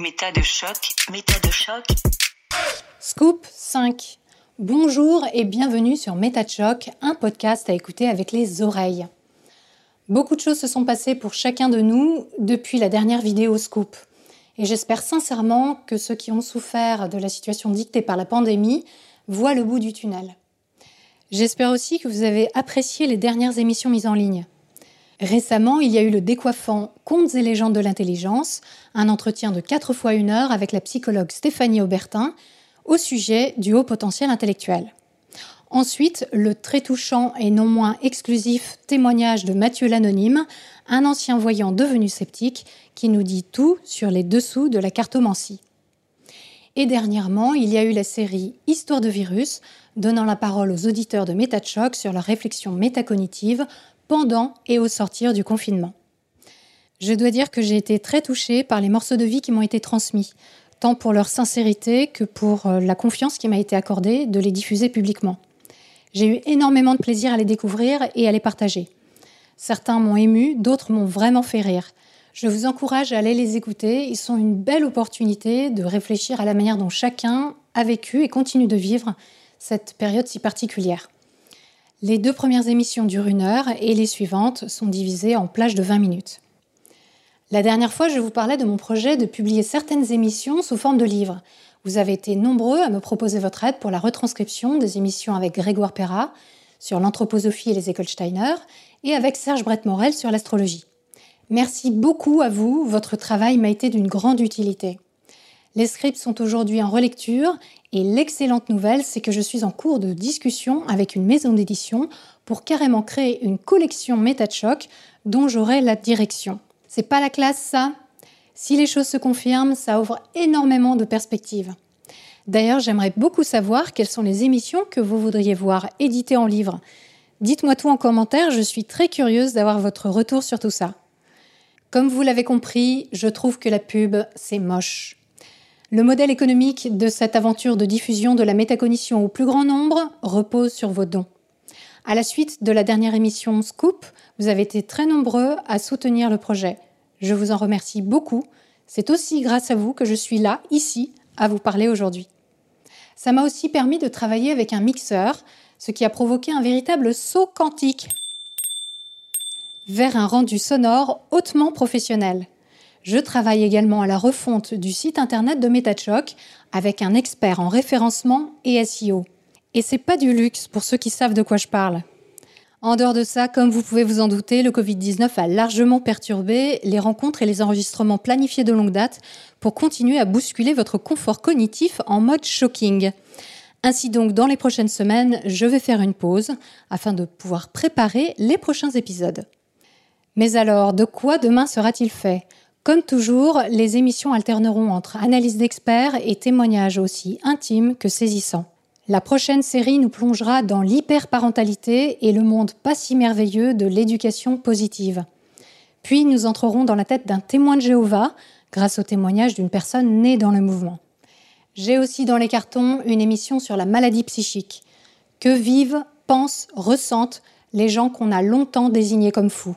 Méta de choc, méta de choc. Scoop 5. Bonjour et bienvenue sur Méta de choc, un podcast à écouter avec les oreilles. Beaucoup de choses se sont passées pour chacun de nous depuis la dernière vidéo Scoop. Et j'espère sincèrement que ceux qui ont souffert de la situation dictée par la pandémie voient le bout du tunnel. J'espère aussi que vous avez apprécié les dernières émissions mises en ligne. Récemment, il y a eu le décoiffant Contes et légendes de l'intelligence, un entretien de 4 fois une heure avec la psychologue Stéphanie Aubertin au sujet du haut potentiel intellectuel. Ensuite, le très touchant et non moins exclusif témoignage de Mathieu l'Anonyme, un ancien voyant devenu sceptique, qui nous dit tout sur les dessous de la cartomancie. Et dernièrement, il y a eu la série Histoire de virus, donnant la parole aux auditeurs de MetaChoc sur leur réflexion métacognitive pendant et au sortir du confinement. Je dois dire que j'ai été très touchée par les morceaux de vie qui m'ont été transmis, tant pour leur sincérité que pour euh, la confiance qui m'a été accordée de les diffuser publiquement. J'ai eu énormément de plaisir à les découvrir et à les partager. Certains m'ont ému, d'autres m'ont vraiment fait rire. Je vous encourage à aller les écouter, ils sont une belle opportunité de réfléchir à la manière dont chacun a vécu et continue de vivre cette période si particulière. Les deux premières émissions durent une heure et les suivantes sont divisées en plages de 20 minutes. La dernière fois, je vous parlais de mon projet de publier certaines émissions sous forme de livres. Vous avez été nombreux à me proposer votre aide pour la retranscription des émissions avec Grégoire Perra sur l'anthroposophie et les écoles et avec Serge Brett-Morel sur l'astrologie. Merci beaucoup à vous, votre travail m'a été d'une grande utilité. Les scripts sont aujourd'hui en relecture et l'excellente nouvelle, c'est que je suis en cours de discussion avec une maison d'édition pour carrément créer une collection MetaChoc dont j'aurai la direction. C'est pas la classe ça? Si les choses se confirment, ça ouvre énormément de perspectives. D'ailleurs, j'aimerais beaucoup savoir quelles sont les émissions que vous voudriez voir éditées en livre. Dites-moi tout en commentaire, je suis très curieuse d'avoir votre retour sur tout ça. Comme vous l'avez compris, je trouve que la pub, c'est moche. Le modèle économique de cette aventure de diffusion de la métacognition au plus grand nombre repose sur vos dons. À la suite de la dernière émission Scoop, vous avez été très nombreux à soutenir le projet. Je vous en remercie beaucoup. C'est aussi grâce à vous que je suis là, ici, à vous parler aujourd'hui. Ça m'a aussi permis de travailler avec un mixeur, ce qui a provoqué un véritable saut quantique vers un rendu sonore hautement professionnel. Je travaille également à la refonte du site internet de MetaChoc avec un expert en référencement et SEO. Et c'est pas du luxe pour ceux qui savent de quoi je parle. En dehors de ça, comme vous pouvez vous en douter, le Covid-19 a largement perturbé les rencontres et les enregistrements planifiés de longue date pour continuer à bousculer votre confort cognitif en mode shocking. Ainsi donc, dans les prochaines semaines, je vais faire une pause afin de pouvoir préparer les prochains épisodes. Mais alors, de quoi demain sera-t-il fait? Comme toujours, les émissions alterneront entre analyse d'experts et témoignages aussi intimes que saisissants. La prochaine série nous plongera dans l'hyperparentalité et le monde pas si merveilleux de l'éducation positive. Puis nous entrerons dans la tête d'un témoin de Jéhovah grâce au témoignage d'une personne née dans le mouvement. J'ai aussi dans les cartons une émission sur la maladie psychique. Que vivent, pensent, ressentent les gens qu'on a longtemps désignés comme fous?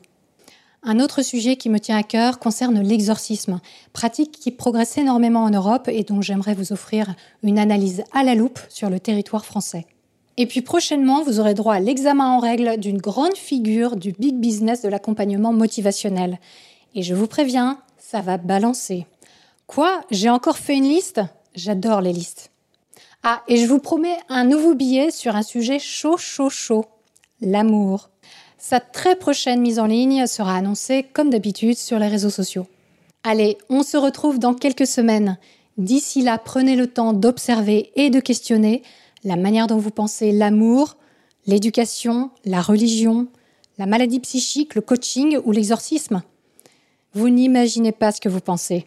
Un autre sujet qui me tient à cœur concerne l'exorcisme, pratique qui progresse énormément en Europe et dont j'aimerais vous offrir une analyse à la loupe sur le territoire français. Et puis prochainement, vous aurez droit à l'examen en règle d'une grande figure du big business de l'accompagnement motivationnel. Et je vous préviens, ça va balancer. Quoi? J'ai encore fait une liste? J'adore les listes. Ah, et je vous promets un nouveau billet sur un sujet chaud, chaud, chaud. L'amour. Sa très prochaine mise en ligne sera annoncée comme d'habitude sur les réseaux sociaux. Allez, on se retrouve dans quelques semaines. D'ici là, prenez le temps d'observer et de questionner la manière dont vous pensez l'amour, l'éducation, la religion, la maladie psychique, le coaching ou l'exorcisme. Vous n'imaginez pas ce que vous pensez.